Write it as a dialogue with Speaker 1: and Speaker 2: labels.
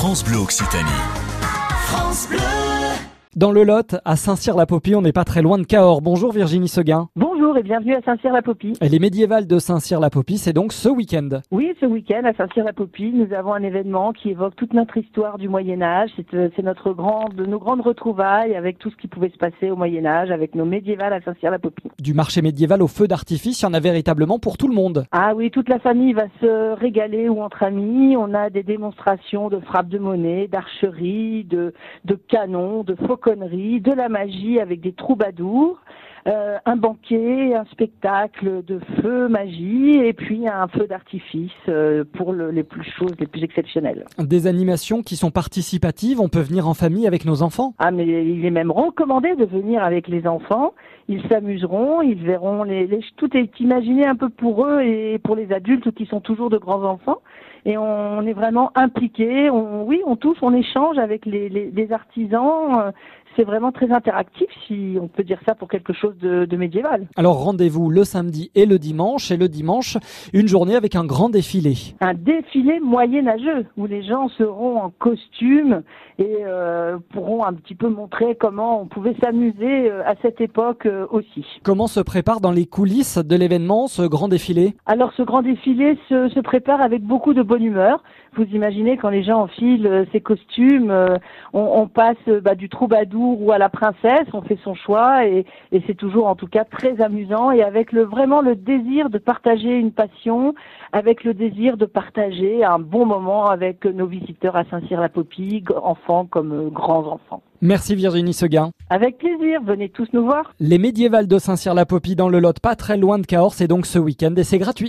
Speaker 1: France Bleu Occitanie.
Speaker 2: France Bleu.
Speaker 3: Dans le Lot, à Saint-Cyr-la-Popie, on n'est pas très loin de Cahors. Bonjour Virginie Seguin.
Speaker 4: Bonjour et bienvenue à Saint-Cyr-la-Popie.
Speaker 3: Les médiévales de Saint-Cyr-la-Popie, c'est donc ce week-end.
Speaker 4: Oui, ce week-end à Saint-Cyr-la-Popie, nous avons un événement qui évoque toute notre histoire du Moyen Âge. C'est, euh, notre grande, nos grandes retrouvailles avec tout ce qui pouvait se passer au Moyen Âge, avec nos médiévales à Saint-Cyr-la-Popie.
Speaker 3: Du marché médiéval au feu d'artifice, il y en a véritablement pour tout le monde.
Speaker 4: Ah oui, toute la famille va se régaler ou entre amis. On a des démonstrations de frappe de monnaie, d'archerie, de, de canons, de de la magie avec des troubadours. euh, un banquet, un spectacle de feu, magie, et puis un feu d'artifice euh, pour le- les plus choses, les plus exceptionnelles.
Speaker 3: Des animations qui sont participatives, on peut venir en famille avec nos enfants?
Speaker 4: Ah, mais il est même recommandé de venir avec les enfants. Ils s'amuseront, ils verront les, les- tout est imaginé un peu pour eux et pour les adultes qui sont toujours de grands enfants. Et on est vraiment impliqués. On, oui, on touche, on échange avec les, les, les artisans. Euh, C'est vraiment très interactif, si on peut dire ça pour quelque chose de, de médiéval.
Speaker 3: Alors rendez-vous le samedi et le dimanche, et le dimanche, une journée avec un grand défilé.
Speaker 4: un défilé moyenâgeux où les gens seront en costume et euh, pourront un petit peu montrer comment on pouvait s'amuser euh, à cette époque euh, aussi.
Speaker 3: Comment se prépare dans les coulisses de l'événement ce grand défilé?
Speaker 4: Alors ce grand défilé se, se prépare avec beaucoup de bonne humeur. Vous imaginez quand les gens enfilent euh, ces costumes, euh, on, on passe euh, bah, du troubadour ou à la princesse, on fait son choix et, et c'est toujours en tout cas très amusant et avec le vraiment le désir de partager une passion, avec le désir de partager un bon moment avec nos visiteurs à Saint-Cyr-la-Popie, enfants comme grands enfants.
Speaker 3: Merci Virginie Seguin.
Speaker 4: Avec plaisir, venez tous nous voir.
Speaker 3: Les médiévales de Saint-Cyr-la-Popie dans le Lot, pas très loin de Cahors, c'est donc ce week-end et c'est gratuit.